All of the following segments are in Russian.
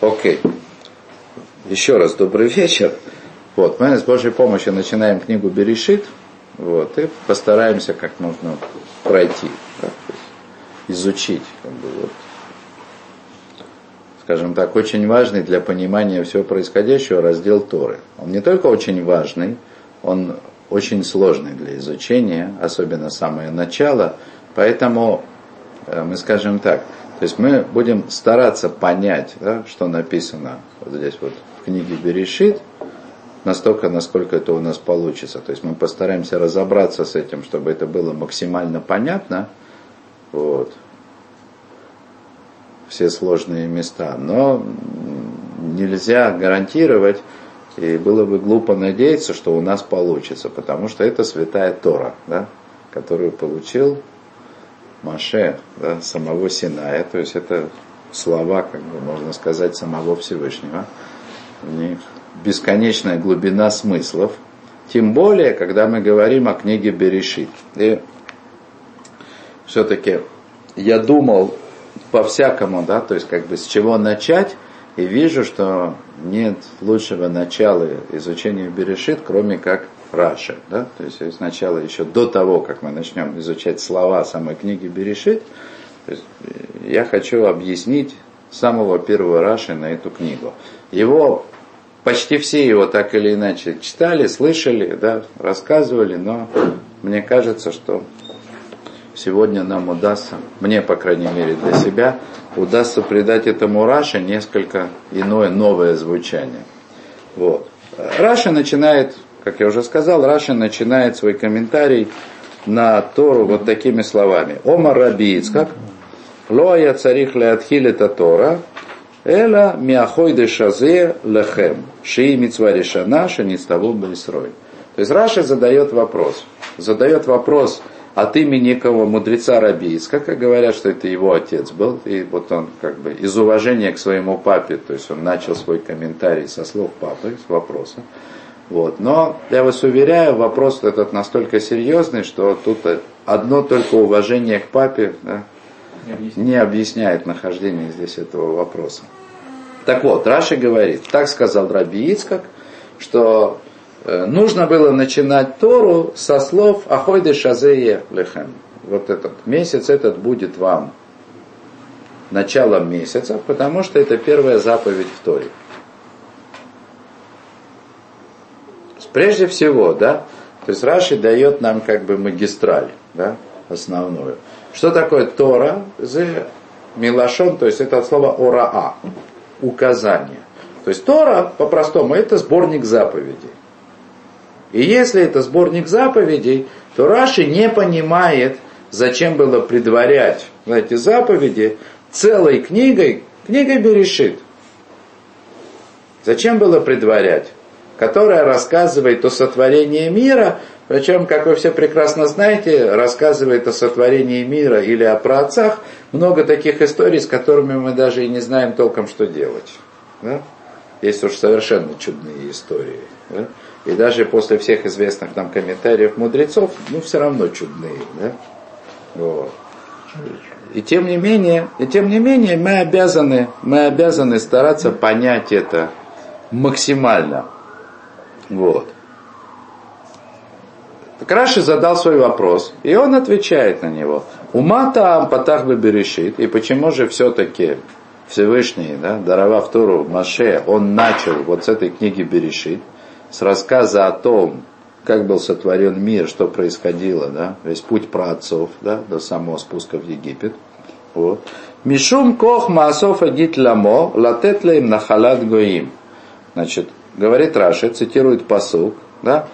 Окей. Еще раз добрый вечер. Вот, мы с Божьей помощью начинаем книгу Берешит. Вот, и постараемся как можно пройти, да, изучить. Как бы, вот, скажем так, очень важный для понимания всего происходящего раздел Торы. Он не только очень важный, он очень сложный для изучения, особенно самое начало, поэтому э, мы скажем так, то есть мы будем стараться понять, да, что написано вот здесь вот в книге Берешит, настолько, насколько это у нас получится. То есть мы постараемся разобраться с этим, чтобы это было максимально понятно. Вот все сложные места. Но нельзя гарантировать, и было бы глупо надеяться, что у нас получится, потому что это святая Тора, да, которую получил Маше, да, самого Синая, то есть это слова, как бы можно сказать, самого Всевышнего. У них бесконечная глубина смыслов, тем более, когда мы говорим о книге Берешит. И все-таки я думал по-всякому, да, то есть как бы с чего начать, и вижу, что нет лучшего начала изучения Берешит, кроме как Раши, да, то есть сначала еще до того, как мы начнем изучать слова самой книги Берешит, есть, я хочу объяснить самого первого Раши на эту книгу. Его почти все его так или иначе читали, слышали, да, рассказывали, но мне кажется, что сегодня нам удастся, мне, по крайней мере, для себя, удастся придать этому Раше несколько иное, новое звучание. Вот. Раши начинает, как я уже сказал, Раши начинает свой комментарий на Тору вот такими словами. אמר רבי יצחק, לא היה צריך להתחיל את התורה, אלא מהחודש הזה לכם, שהיא מצווה ראשונה, שנצטוו בה ישראל. То есть Раши задает вопрос. Задает вопрос, от имени некого мудреца Раби Ицхака, как говорят, что это его отец был, и вот он как бы из уважения к своему папе, то есть он начал свой комментарий со слов папы, с вопроса. Вот. Но я вас уверяю, вопрос этот настолько серьезный, что тут одно только уважение к папе да, не, объясняет. не объясняет нахождение здесь этого вопроса. Так вот, Раши говорит, так сказал Раби Ицкак, что Э, нужно было начинать Тору со слов «Ахойде шазее лехем». Вот этот месяц этот будет вам началом месяца, потому что это первая заповедь в Торе. Прежде всего, да, то есть Раши дает нам как бы магистраль, да, основную. Что такое Тора? Милашон, то есть это слово ораа, указание. То есть Тора, по-простому, это сборник заповедей. И если это сборник заповедей, то Раши не понимает, зачем было предварять эти заповеди целой книгой, книгой Берешит. Зачем было предварять? Которая рассказывает о сотворении мира, причем, как вы все прекрасно знаете, рассказывает о сотворении мира или о праотцах много таких историй, с которыми мы даже и не знаем толком, что делать. Да? Есть уж совершенно чудные истории. Да? И даже после всех известных нам комментариев мудрецов, ну, все равно чудные. Да? Вот. И тем не менее, и тем не менее мы обязаны, мы обязаны стараться понять это максимально. Вот. Так Раши задал свой вопрос, и он отвечает на него. Ума там патах бы берешит, и почему же все-таки Всевышний, да, даровав Тору Маше, он начал вот с этой книги Берешит, с рассказа о том, как был сотворен мир, что происходило, да, весь путь праотцов, да, до самого спуска в Египет. Вот. Мишум кох маасов адит ламо, латет лаим нахалат гоим. Значит, говорит Раши, цитирует посук, да,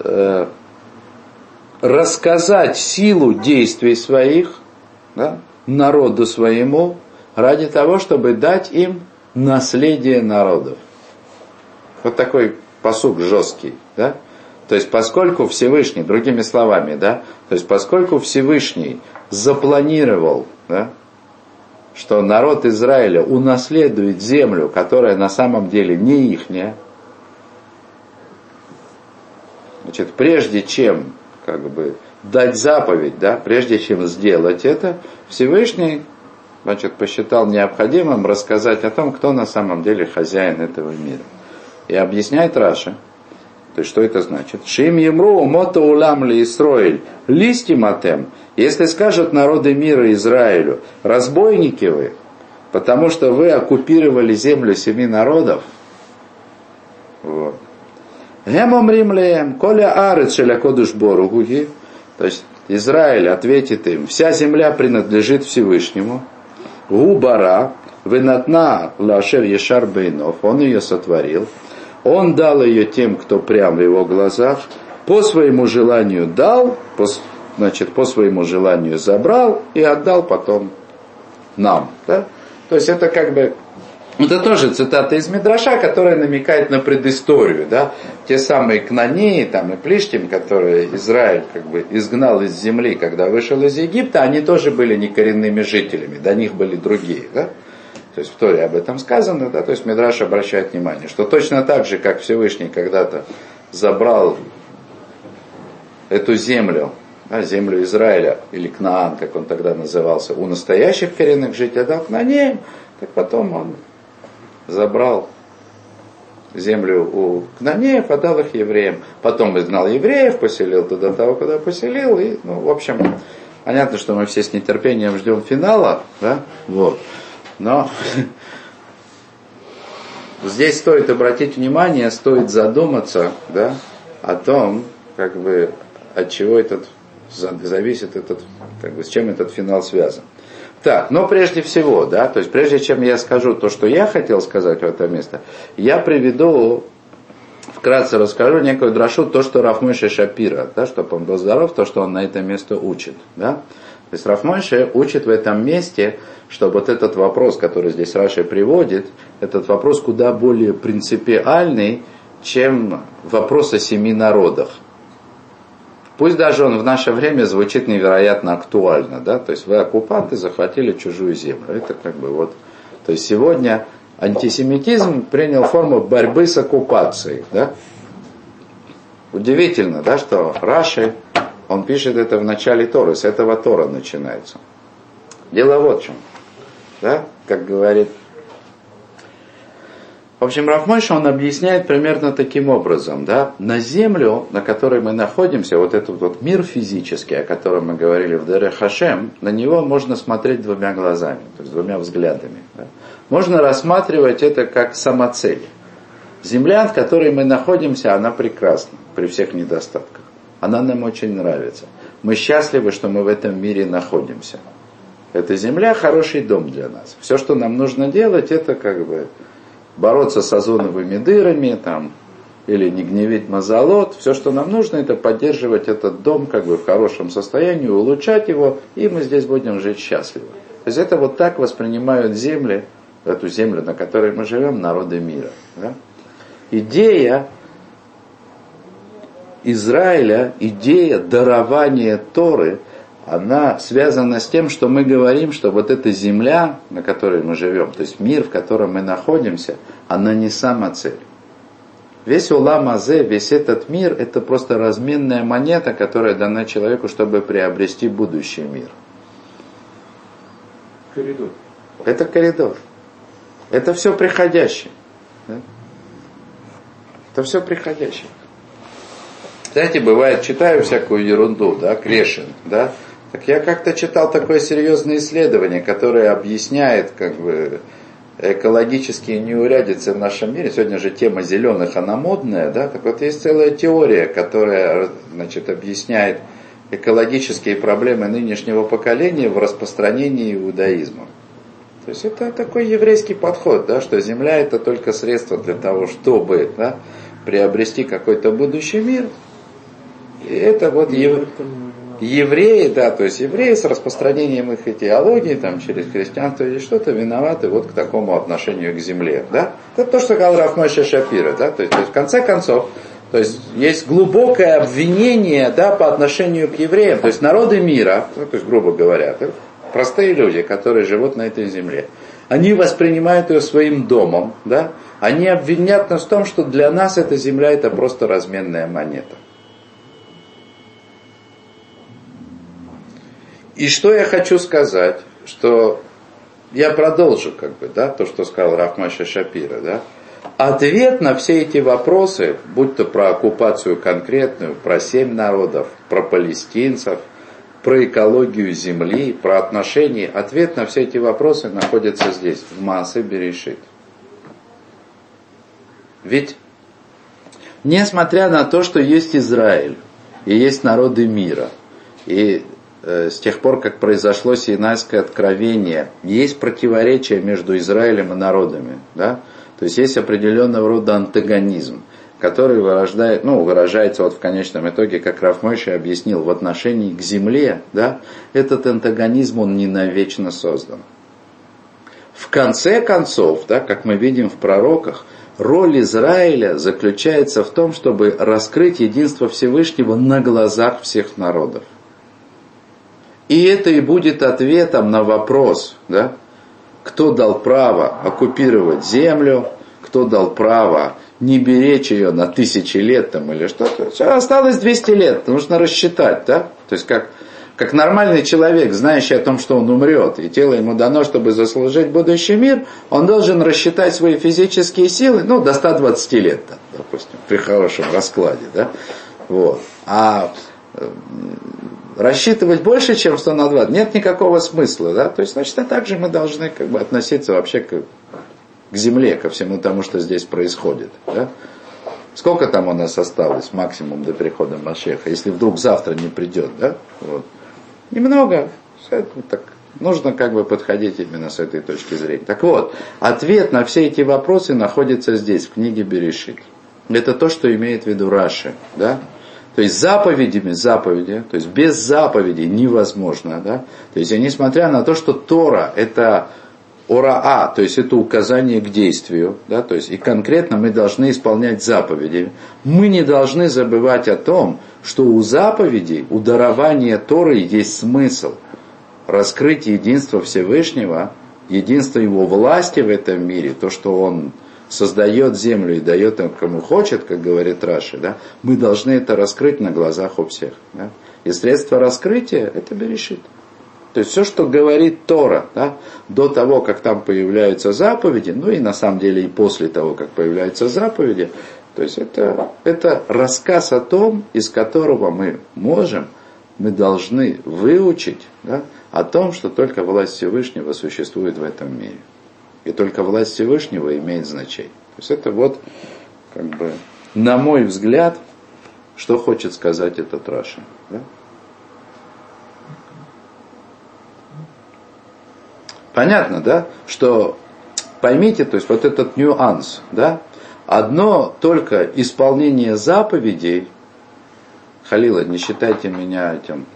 э, рассказать силу действий своих да, народу своему ради того, чтобы дать им наследие народов. Вот такой посук жесткий, да? То есть, поскольку Всевышний, другими словами, да, то есть, поскольку Всевышний запланировал, да, что народ Израиля унаследует землю, которая на самом деле не ихняя, значит, прежде чем, как бы, дать заповедь, да, прежде чем сделать это, Всевышний значит, посчитал необходимым рассказать о том, кто на самом деле хозяин этого мира. И объясняет Раша, то есть что это значит? Шим емру мото улам ли Исроиль, листиматем, если скажут народы мира Израилю, разбойники вы, потому что вы оккупировали землю семи народов, вот. Гемом римлеем, коля арец шелякодуш боругуги, то есть Израиль ответит им, вся земля принадлежит Всевышнему, губара, вынатна лашер ешар бейнов, он ее сотворил, он дал ее тем, кто прям в его глазах, по своему желанию дал, по, значит, по своему желанию забрал и отдал потом нам. Да? То есть это как бы это тоже цитата из Мидраша, которая намекает на предысторию. Да? Те самые кнании там, и Плиштим, которые Израиль как бы изгнал из земли, когда вышел из Египта, они тоже были не коренными жителями, до них были другие. Да? То есть в Торе об этом сказано, да, то есть Мидраш обращает внимание, что точно так же, как Всевышний когда-то забрал эту землю, да, землю Израиля, или Кнаан, как он тогда назывался, у настоящих коренных жителей, дал Кнанеем, так потом он забрал землю у Кнанеев, отдал их евреям. Потом изгнал евреев, поселил туда того, куда поселил. И, ну, в общем, понятно, что мы все с нетерпением ждем финала, да, вот. Но здесь стоит обратить внимание, стоит задуматься, да, о том, как бы, от чего этот, зависит этот, как бы, с чем этот финал связан. Так, но прежде всего, да, то есть прежде чем я скажу то, что я хотел сказать в это место, я приведу, вкратце расскажу некую дрошу, то, что Рафмойша Шапира, да, чтобы он был здоров, то, что он на это место учит, да. То есть Рафмойша учит в этом месте, что вот этот вопрос, который здесь Раши приводит, этот вопрос куда более принципиальный, чем вопрос о семи народах. Пусть даже он в наше время звучит невероятно актуально, да, то есть вы оккупанты захватили чужую землю. Это как бы вот, то есть сегодня антисемитизм принял форму борьбы с оккупацией, да. Удивительно, да, что Раши, он пишет это в начале Торы, с этого Тора начинается. Дело вот в чем, да, как говорит в общем, Рафмойша он объясняет примерно таким образом, да, на землю, на которой мы находимся, вот этот вот мир физический, о котором мы говорили в Дере Хашем, на него можно смотреть двумя глазами, то есть двумя взглядами. Да. Можно рассматривать это как самоцель. Земля, в которой мы находимся, она прекрасна при всех недостатках. Она нам очень нравится. Мы счастливы, что мы в этом мире находимся. Эта земля хороший дом для нас. Все, что нам нужно делать, это как бы бороться с озоновыми дырами, там, или не гневить мазолот. Все, что нам нужно, это поддерживать этот дом как бы в хорошем состоянии, улучшать его, и мы здесь будем жить счастливо. То есть это вот так воспринимают земли, эту землю, на которой мы живем, народы мира. Да? Идея Израиля, идея дарования Торы – она связана с тем, что мы говорим, что вот эта земля, на которой мы живем, то есть мир, в котором мы находимся, она не сама цель. Весь улам азе, весь этот мир, это просто разменная монета, которая дана человеку, чтобы приобрести будущий мир. Коридор. Это коридор. Это все приходящее. Да? Это все приходящее. Знаете, бывает, читаю всякую ерунду, да, Крешин, да, так я как-то читал такое серьезное исследование, которое объясняет как бы экологические неурядицы в нашем мире. Сегодня же тема зеленых, она модная, да? Так вот есть целая теория, которая значит, объясняет экологические проблемы нынешнего поколения в распространении иудаизма. То есть это такой еврейский подход, да, что земля это только средство для того, чтобы да, приобрести какой-то будущий мир. И это вот ев евреи, да, то есть евреи с распространением их идеологии там, через христианство или что-то виноваты вот к такому отношению к земле. Да? Это то, что сказал Рафмойша Шапира. Да? То, есть, то есть в конце концов, то есть есть глубокое обвинение да, по отношению к евреям. То есть народы мира, ну, то есть грубо говоря, простые люди, которые живут на этой земле, они воспринимают ее своим домом, да? они обвинят нас в том, что для нас эта земля это просто разменная монета. И что я хочу сказать, что я продолжу, как бы, да, то, что сказал Рафмаша Шапира, да. Ответ на все эти вопросы, будь то про оккупацию конкретную, про семь народов, про палестинцев, про экологию земли, про отношения, ответ на все эти вопросы находится здесь, в Маасе Берешит. Ведь, несмотря на то, что есть Израиль, и есть народы мира, и с тех пор, как произошло Синайское откровение, есть противоречия между Израилем и народами, да? то есть есть определенного рода антагонизм, который вырождает, ну, выражается вот в конечном итоге, как Рафмойши объяснил, в отношении к земле, да, этот антагонизм, он не навечно создан. В конце концов, да, как мы видим в пророках, роль Израиля заключается в том, чтобы раскрыть единство Всевышнего на глазах всех народов. И это и будет ответом на вопрос, да, кто дал право оккупировать землю, кто дал право не беречь ее на тысячи лет там или что-то. Осталось 200 лет, нужно рассчитать, да? То есть как, как нормальный человек, знающий о том, что он умрет, и тело ему дано, чтобы заслужить будущий мир, он должен рассчитать свои физические силы, ну, до 120 лет, там, допустим, при хорошем раскладе, да? Вот. А рассчитывать больше, чем 100 на 20, нет никакого смысла, да? То есть, значит, а также мы должны как бы относиться вообще к, к земле, ко всему тому, что здесь происходит, да? Сколько там у нас осталось максимум до прихода Машеха, если вдруг завтра не придет, да? Вот. Немного. Так, нужно как бы подходить именно с этой точки зрения. Так вот, ответ на все эти вопросы находится здесь, в книге Берешит. Это то, что имеет в виду Раши, да? То есть заповедями, заповеди, то есть без заповедей невозможно, да? То есть, несмотря на то, что Тора это ораа, то есть это указание к действию, да, то есть и конкретно мы должны исполнять заповеди. Мы не должны забывать о том, что у заповедей, у дарования Торы есть смысл раскрыть единство Всевышнего, единство Его власти в этом мире, то, что Он создает землю и дает им кому хочет, как говорит Раши, да, мы должны это раскрыть на глазах у всех. Да? И средство раскрытия это берешит. То есть все, что говорит Тора, да, до того, как там появляются заповеди, ну и на самом деле и после того, как появляются заповеди, то есть это, это рассказ о том, из которого мы можем, мы должны выучить да, о том, что только власть Всевышнего существует в этом мире. И только власть Всевышнего имеет значение. То есть это вот, как бы, на мой взгляд, что хочет сказать этот Раша. Да? Понятно, да, что поймите, то есть вот этот нюанс, да, одно только исполнение заповедей, Халила, не считайте меня этим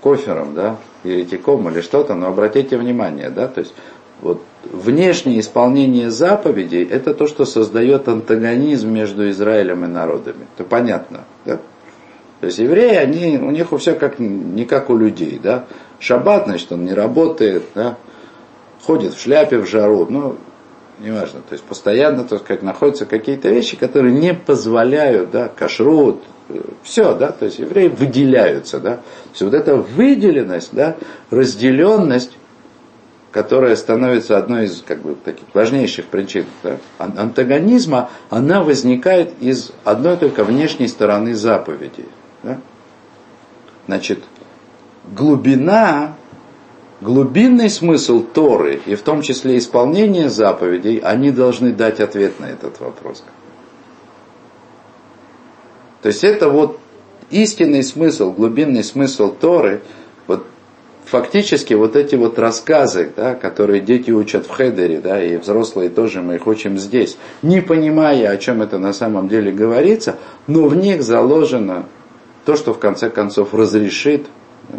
кофером, да, еретиком или что-то, но обратите внимание, да, то есть вот внешнее исполнение заповедей – это то, что создает антагонизм между Израилем и народами. Это понятно, да? То есть евреи, они, у них все как, не как у людей, да? Шаббат, значит, он не работает, да? Ходит в шляпе в жару, ну, неважно, то есть постоянно, так сказать, находятся какие-то вещи, которые не позволяют, да, кашрут, все, да, то есть евреи выделяются, да, то есть вот эта выделенность, да, разделенность, которая становится одной из как бы, таких важнейших причин да, антагонизма, она возникает из одной только внешней стороны заповеди. Да? Значит, глубина, глубинный смысл Торы, и в том числе исполнение заповедей, они должны дать ответ на этот вопрос. То есть это вот истинный смысл, глубинный смысл Торы – фактически вот эти вот рассказы, да, которые дети учат в хедере, да, и взрослые тоже мы их учим здесь, не понимая, о чем это на самом деле говорится, но в них заложено то, что в конце концов разрешит, да,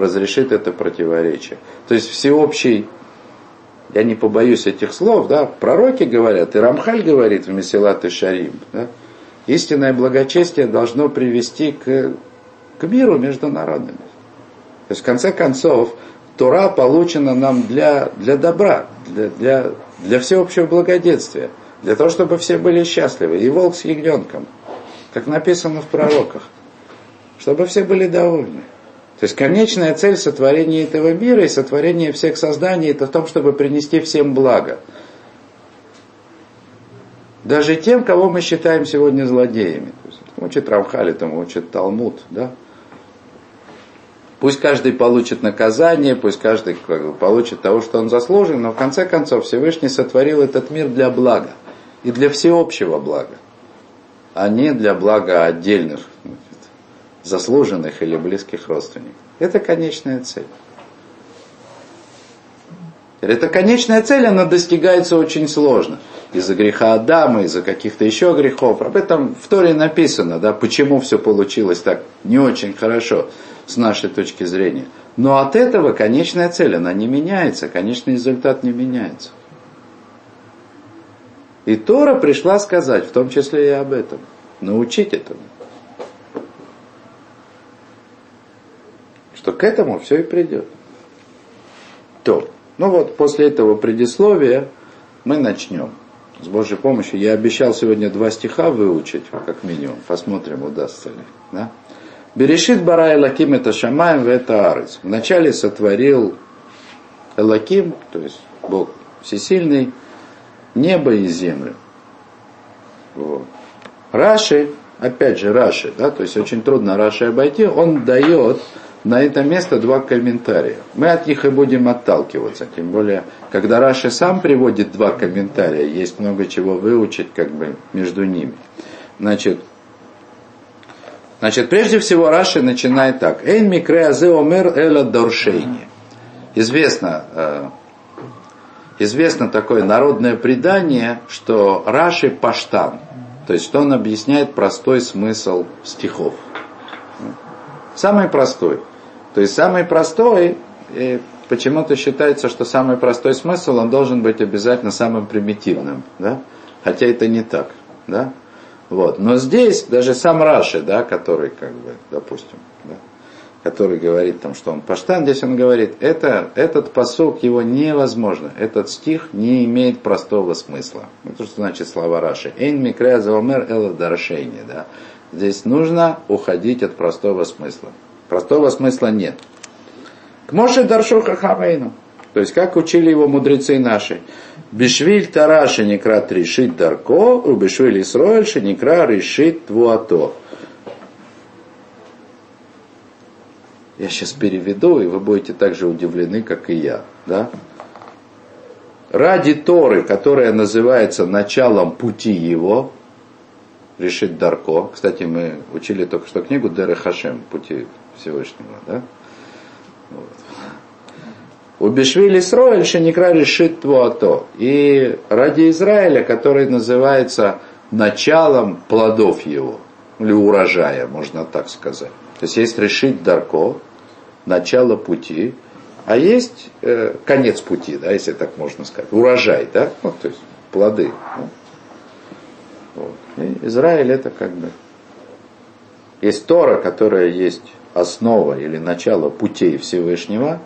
разрешит это противоречие. То есть всеобщий, я не побоюсь этих слов, да, пророки говорят, и Рамхаль говорит в Месилат и Шарим, да, истинное благочестие должно привести к, к миру между народами. То есть, в конце концов, Тора получена нам для, для добра, для, для, для всеобщего благоденствия, для того, чтобы все были счастливы. И волк с ягненком, как написано в пророках, чтобы все были довольны. То есть конечная цель сотворения этого мира и сотворения всех созданий это в том, чтобы принести всем благо. Даже тем, кого мы считаем сегодня злодеями. То есть, учит Рамхали, там учит Талмуд, да? Пусть каждый получит наказание, пусть каждый получит того, что он заслужен, но в конце концов Всевышний сотворил этот мир для блага и для всеобщего блага, а не для блага отдельных заслуженных или близких родственников. Это конечная цель. Эта конечная цель, она достигается очень сложно. Из-за греха Адама, из-за каких-то еще грехов. Об этом в Торе написано, да, почему все получилось так не очень хорошо с нашей точки зрения. Но от этого конечная цель, она не меняется, конечный результат не меняется. И Тора пришла сказать, в том числе и об этом, научить этому. Что к этому все и придет. То. Ну вот, после этого предисловия мы начнем. С Божьей помощью. Я обещал сегодня два стиха выучить, как минимум. Посмотрим, удастся ли. Да? Берешит бара Элаким это Шамаем в это Арец. Вначале сотворил Элаким, то есть Бог всесильный, небо и землю. Вот. Раши, опять же Раши, да, то есть очень трудно Раши обойти, он дает на это место два комментария. Мы от них и будем отталкиваться. Тем более, когда Раши сам приводит два комментария, есть много чего выучить как бы между ними. Значит, значит прежде всего Раши начинает так. Эйн микре омер эла доршейни. Известно, э, известно такое народное предание, что Раши паштан. То есть, что он объясняет простой смысл стихов. Самый простой. То есть самый простой, почему-то считается, что самый простой смысл, он должен быть обязательно самым примитивным. Да? Хотя это не так. Да? Вот. Но здесь даже сам Раши, да, который, как бы, допустим, да, который говорит, там, что он паштан, здесь он говорит, это, этот посок его невозможно, этот стих не имеет простого смысла. Это что значит слова Раши? Эйн микрея заумер эла даршейни, да. Здесь нужно уходить от простого смысла. Простого смысла нет. К Моше Даршуха Хавейну. То есть, как учили его мудрецы наши. Бешвиль Тараши Некра Тришит Дарко, у Бешвиль Исроэль Некра Решит Твуато. Я сейчас переведу, и вы будете так же удивлены, как и я. Да? Ради Торы, которая называется началом пути его, решит Дарко. Кстати, мы учили только что книгу Деры Хашем, пути Всевышнего. Да? Вот. У Бешвили Сроэль Шеникра решит Твуато. И ради Израиля, который называется началом плодов его, или урожая, можно так сказать. То есть есть решить Дарко, начало пути, а есть э, конец пути, да, если так можно сказать, урожай, да, ну, то есть плоды. Ну. Вот. Израиль это как бы есть Тора, которая есть основа или начало путей Всевышнего.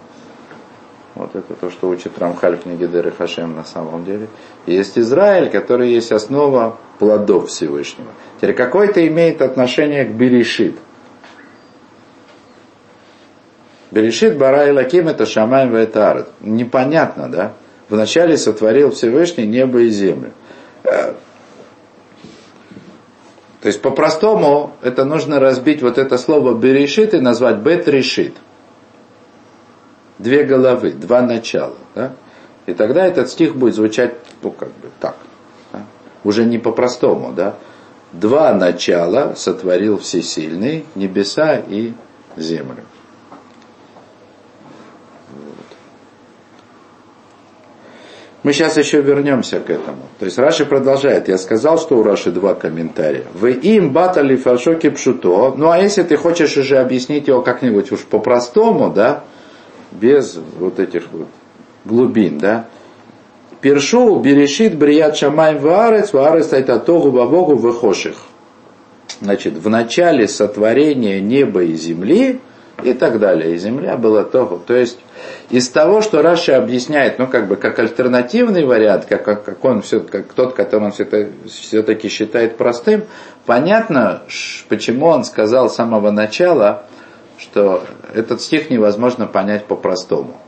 Вот это то, что учит Рамхаль в книге Деры Хашем на самом деле. И есть Израиль, который есть основа плодов Всевышнего. Теперь какое-то имеет отношение к Берешит. Берешит Бара и Лаким это Шамаем Ветарет. Непонятно, да? Вначале сотворил Всевышний небо и землю. То есть по-простому это нужно разбить вот это слово берешит и назвать бет решит. Две головы, два начала. Да? И тогда этот стих будет звучать, ну как бы так. Да? Уже не по-простому, да. Два начала сотворил Всесильный, небеса и землю. Мы сейчас еще вернемся к этому. То есть Раши продолжает. Я сказал, что у Раши два комментария. Вы им батали фаршоки пшуто. Ну а если ты хочешь уже объяснить его как-нибудь уж по-простому, да, без вот этих вот глубин, да. Першу берешит брият шамай ваарец, ваарец айтатогу бабогу выхоших. Значит, в начале сотворения неба и земли и так далее. И земля была того. То есть из того, что Раша объясняет, ну, как бы, как альтернативный вариант, как, как, как он все, как тот, который он все-таки считает простым, понятно, почему он сказал с самого начала, что этот стих невозможно понять по-простому.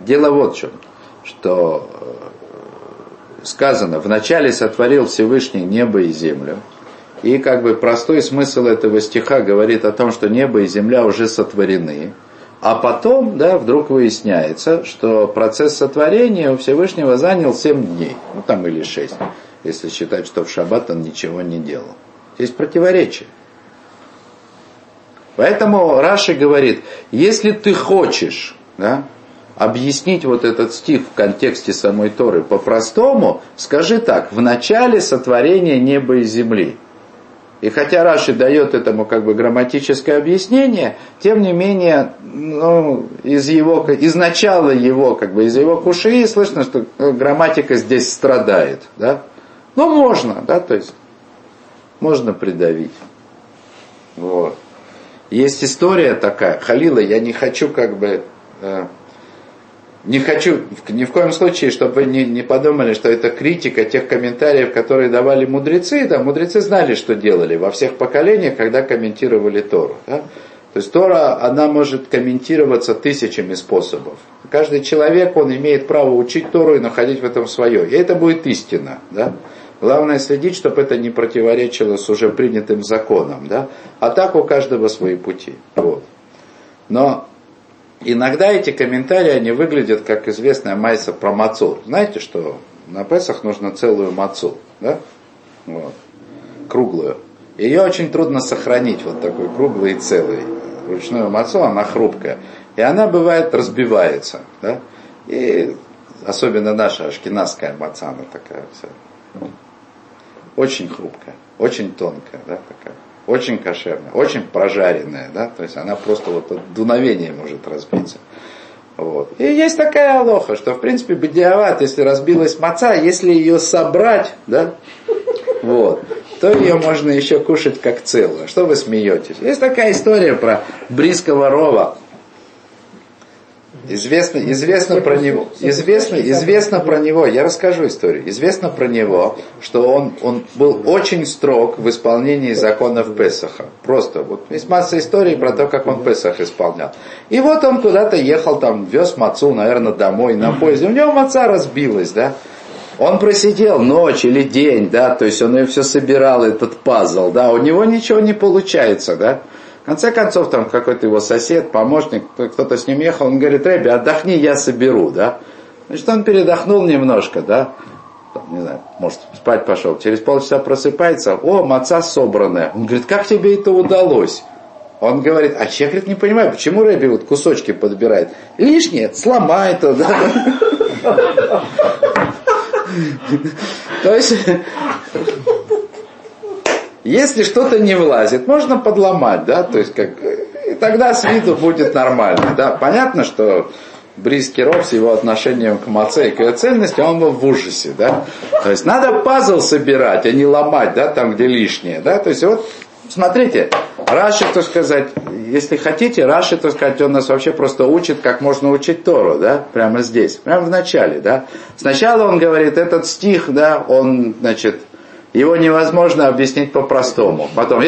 Дело вот в чем, что э, сказано, вначале сотворил Всевышний небо и землю, и как бы простой смысл этого стиха говорит о том, что небо и земля уже сотворены, а потом, да, вдруг выясняется, что процесс сотворения у Всевышнего занял 7 дней, ну там или 6, если считать, что в шаббат он ничего не делал. Есть противоречие. Поэтому Раши говорит, если ты хочешь да, объяснить вот этот стих в контексте самой Торы по-простому, скажи так, в начале сотворения неба и земли – и хотя Раши дает этому как бы грамматическое объяснение, тем не менее, ну, из его, из начала его, как бы из его куши слышно, что грамматика здесь страдает, да? Ну, можно, да, то есть, можно придавить. Вот. Есть история такая, Халила, я не хочу как бы э, не хочу ни в коем случае, чтобы вы не, не подумали, что это критика тех комментариев, которые давали мудрецы. Да, мудрецы знали, что делали во всех поколениях, когда комментировали Тору. Да? То есть Тора, она может комментироваться тысячами способов. Каждый человек, он имеет право учить Тору и находить в этом свое. И это будет истина. Да? Главное следить, чтобы это не противоречило с уже принятым законом. Да? А так у каждого свои пути. Вот. Но Иногда эти комментарии, они выглядят как известная майса про мацу. Знаете, что на Песах нужно целую мацу, да? Вот. Круглую. Ее очень трудно сохранить, вот такой круглый и целый. Ручную мацу, она хрупкая. И она бывает разбивается, да? И особенно наша ашкенадская маца, она такая вся. Очень хрупкая, очень тонкая, да, такая очень кошерная, очень прожаренная, да, то есть она просто вот от дуновения может разбиться. Вот. И есть такая алоха, что в принципе бедиават, если разбилась маца, если ее собрать, да, вот, то ее можно еще кушать как целую. Что вы смеетесь? Есть такая история про бриского рова, Известно, известно про него, известно, известно про него, я расскажу историю, известно про него, что он, он был очень строг в исполнении законов Песаха. Просто, вот есть масса историй про то, как он Песах исполнял. И вот он куда-то ехал, там, вез мацу, наверное, домой на поезде, у него маца разбилась, да, он просидел ночь или день, да, то есть он ее все собирал, этот пазл, да, у него ничего не получается, да, конце концов, там какой-то его сосед, помощник, кто-то с ним ехал, он говорит, Рэби, отдохни, я соберу, да. Значит, он передохнул немножко, да, там, не знаю, может, спать пошел. Через полчаса просыпается, о, маца собранная. Он говорит, как тебе это удалось? Он говорит, а человек говорит, не понимаю, почему Рэби вот кусочки подбирает? Лишнее, сломай это, да. То есть, если что-то не влазит, можно подломать, да, то есть как, и тогда с виду будет нормально, да. Понятно, что Брис Киров с его отношением к маце и к ее ценности, он был в ужасе, да. То есть надо пазл собирать, а не ломать, да, там, где лишнее, да. То есть вот, смотрите, Раши, то сказать, если хотите, Раши, то сказать, он нас вообще просто учит, как можно учить Тору, да, прямо здесь, прямо в начале, да. Сначала он говорит, этот стих, да, он, значит, его невозможно объяснить по-простому. Потом,